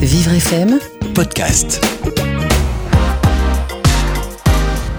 Vivre FM, podcast.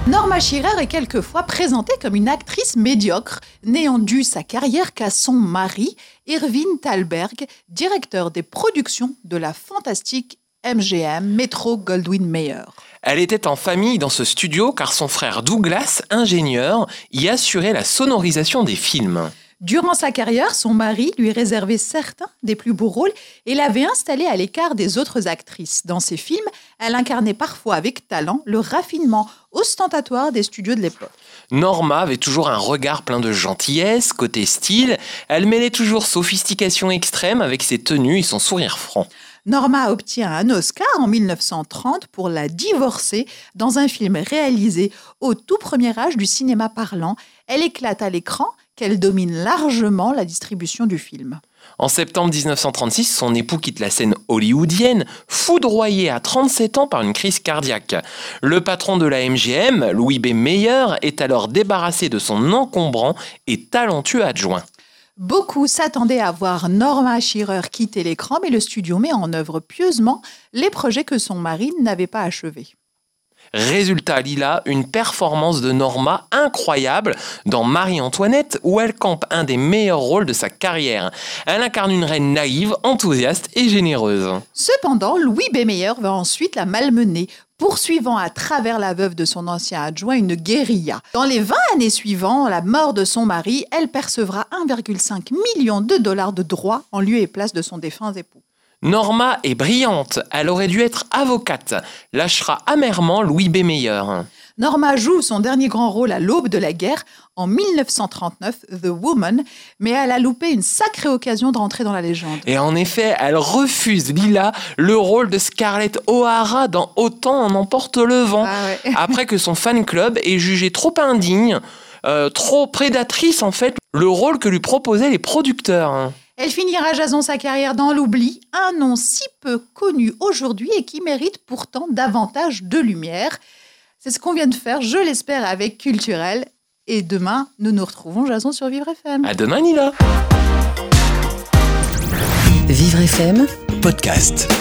Norma Shearer est quelquefois présentée comme une actrice médiocre, n'ayant dû sa carrière qu'à son mari, Irving Thalberg, directeur des productions de la fantastique MGM Metro Goldwyn Mayer. Elle était en famille dans ce studio car son frère Douglas, ingénieur, y assurait la sonorisation des films. Durant sa carrière, son mari lui réservait certains des plus beaux rôles et l'avait installée à l'écart des autres actrices. Dans ses films, elle incarnait parfois avec talent le raffinement ostentatoire des studios de l'époque. Norma avait toujours un regard plein de gentillesse, côté style, elle mêlait toujours sophistication extrême avec ses tenues et son sourire franc. Norma obtient un Oscar en 1930 pour La divorcée dans un film réalisé au tout premier âge du cinéma parlant. Elle éclate à l'écran qu'elle domine largement la distribution du film. En septembre 1936, son époux quitte la scène hollywoodienne, foudroyé à 37 ans par une crise cardiaque. Le patron de la MGM, Louis B. Meyer, est alors débarrassé de son encombrant et talentueux adjoint. Beaucoup s'attendaient à voir Norma Shearer quitter l'écran, mais le studio met en œuvre pieusement les projets que son mari n'avait pas achevés. Résultat, Lila, une performance de Norma incroyable dans Marie-Antoinette où elle campe un des meilleurs rôles de sa carrière. Elle incarne une reine naïve, enthousiaste et généreuse. Cependant, Louis B. Meyer va ensuite la malmener, poursuivant à travers la veuve de son ancien adjoint une guérilla. Dans les 20 années suivantes, la mort de son mari, elle percevra 1,5 million de dollars de droits en lieu et place de son défunt époux. Norma est brillante, elle aurait dû être avocate, lâchera amèrement Louis B. Meyer. Norma joue son dernier grand rôle à l'aube de la guerre en 1939, The Woman, mais elle a loupé une sacrée occasion de rentrer dans la légende. Et en effet, elle refuse, Lila, le rôle de Scarlett O'Hara dans Autant en emporte le vent, Ah ouais. après que son fan club ait jugé trop indigne, euh, trop prédatrice en fait, le rôle que lui proposaient les producteurs. Elle finira jason sa carrière dans l'oubli, un nom si peu connu aujourd'hui et qui mérite pourtant davantage de lumière. C'est ce qu'on vient de faire, je l'espère, avec Culturel. Et demain, nous nous retrouvons jason sur Vivre FM. À demain, Lila Vivre FM, podcast.